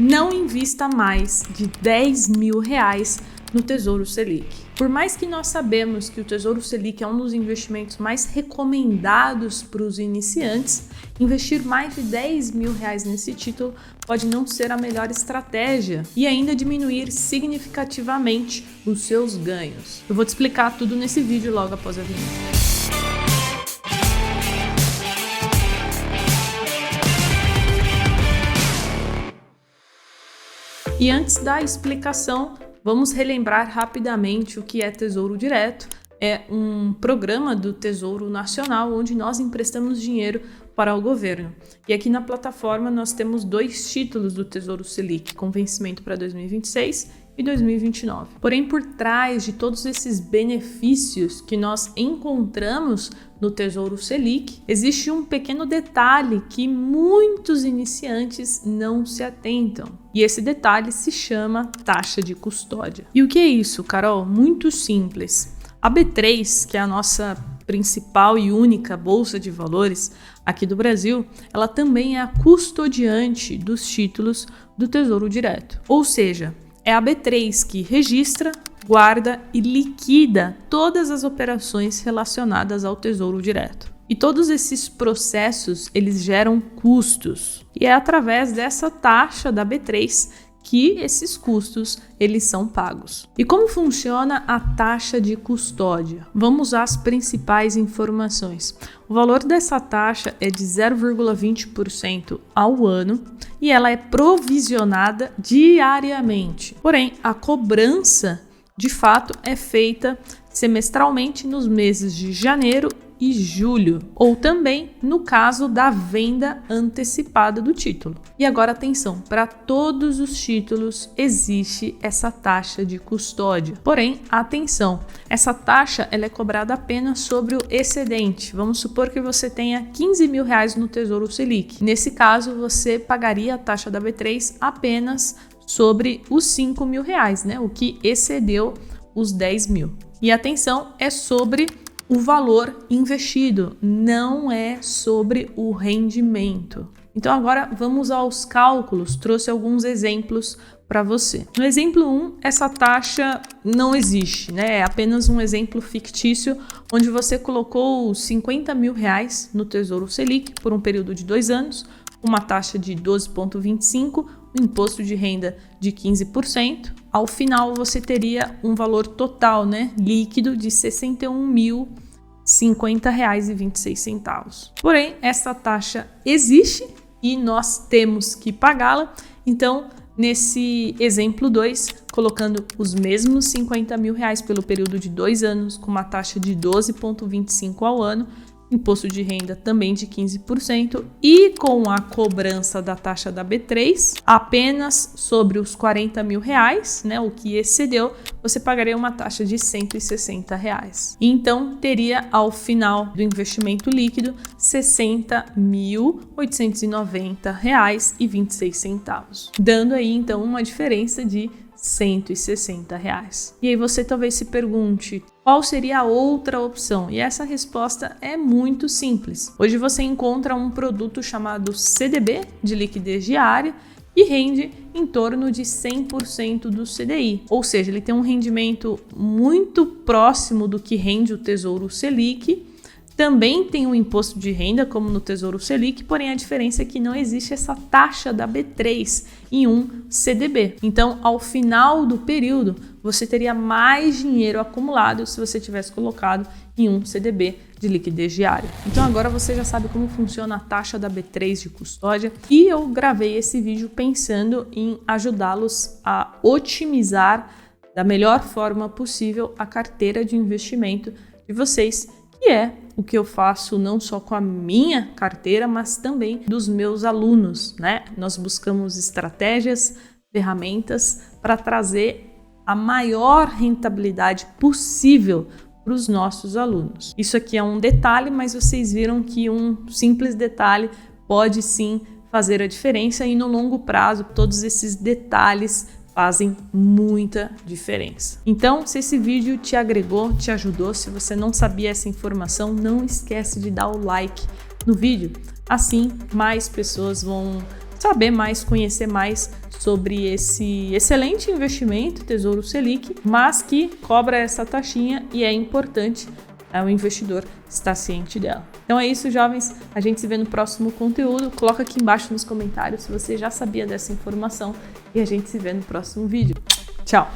não invista mais de 10 mil reais no Tesouro Selic. Por mais que nós sabemos que o Tesouro Selic é um dos investimentos mais recomendados para os iniciantes, investir mais de 10 mil reais nesse título pode não ser a melhor estratégia e ainda diminuir significativamente os seus ganhos. Eu vou te explicar tudo nesse vídeo logo após a vinheta. E antes da explicação, vamos relembrar rapidamente o que é Tesouro Direto. É um programa do Tesouro Nacional onde nós emprestamos dinheiro para o governo. E aqui na plataforma nós temos dois títulos do Tesouro Selic, com vencimento para 2026 e 2029. Porém, por trás de todos esses benefícios que nós encontramos no Tesouro Selic, existe um pequeno detalhe que muitos iniciantes não se atentam. E esse detalhe se chama taxa de custódia. E o que é isso, Carol? Muito simples. A B3, que é a nossa principal e única bolsa de valores aqui do Brasil, ela também é a custodiante dos títulos do Tesouro Direto. Ou seja, é a B3 que registra, guarda e liquida todas as operações relacionadas ao Tesouro Direto. E todos esses processos, eles geram custos. E é através dessa taxa da B3 que esses custos eles são pagos. E como funciona a taxa de custódia? Vamos às principais informações. O valor dessa taxa é de 0,20% ao ano e ela é provisionada diariamente. Porém, a cobrança de fato é feita semestralmente nos meses de janeiro e julho, ou também no caso da venda antecipada do título. E agora atenção, para todos os títulos existe essa taxa de custódia. Porém, atenção, essa taxa ela é cobrada apenas sobre o excedente. Vamos supor que você tenha 15 mil reais no Tesouro Selic. Nesse caso, você pagaria a taxa da B3 apenas sobre os 5 mil reais, né? O que excedeu os 10 mil. E atenção, é sobre o valor investido, não é sobre o rendimento. Então agora vamos aos cálculos, trouxe alguns exemplos para você. No exemplo 1, essa taxa não existe, né? É apenas um exemplo fictício onde você colocou 50 mil reais no Tesouro Selic por um período de dois anos, uma taxa de 12,25, um imposto de renda de 15%. Ao final você teria um valor total, né, líquido de 61 mil R$ 50,26. Porém, essa taxa existe e nós temos que pagá-la. Então, nesse exemplo 2, colocando os mesmos 50 mil reais pelo período de dois anos, com uma taxa de 12,25 ao ano, imposto de renda também de 15% e com a cobrança da taxa da B3 apenas sobre os 40 mil reais, né, o que excedeu, você pagaria uma taxa de 160 reais. Então teria ao final do investimento líquido 60.890 reais e 26 centavos, dando aí então uma diferença de 160 reais. E aí você talvez se pergunte qual seria a outra opção? E essa resposta é muito simples. Hoje você encontra um produto chamado CDB de liquidez diária e rende em torno de 100% do CDI, ou seja, ele tem um rendimento muito próximo do que rende o Tesouro Selic também tem um imposto de renda, como no Tesouro Selic, porém a diferença é que não existe essa taxa da B3 em um CDB. Então, ao final do período, você teria mais dinheiro acumulado se você tivesse colocado em um CDB de liquidez diária. Então agora você já sabe como funciona a taxa da B3 de custódia e eu gravei esse vídeo pensando em ajudá-los a otimizar da melhor forma possível a carteira de investimento de vocês, que é o que eu faço não só com a minha carteira, mas também dos meus alunos, né? Nós buscamos estratégias, ferramentas para trazer a maior rentabilidade possível para os nossos alunos. Isso aqui é um detalhe, mas vocês viram que um simples detalhe pode sim fazer a diferença e no longo prazo todos esses detalhes fazem muita diferença. Então, se esse vídeo te agregou, te ajudou, se você não sabia essa informação, não esquece de dar o like no vídeo. Assim, mais pessoas vão saber mais, conhecer mais sobre esse excelente investimento, Tesouro Selic, mas que cobra essa taxinha e é importante o investidor estar ciente dela. Então é isso, jovens. A gente se vê no próximo conteúdo. Coloca aqui embaixo nos comentários se você já sabia dessa informação e a gente se vê no próximo vídeo. Tchau!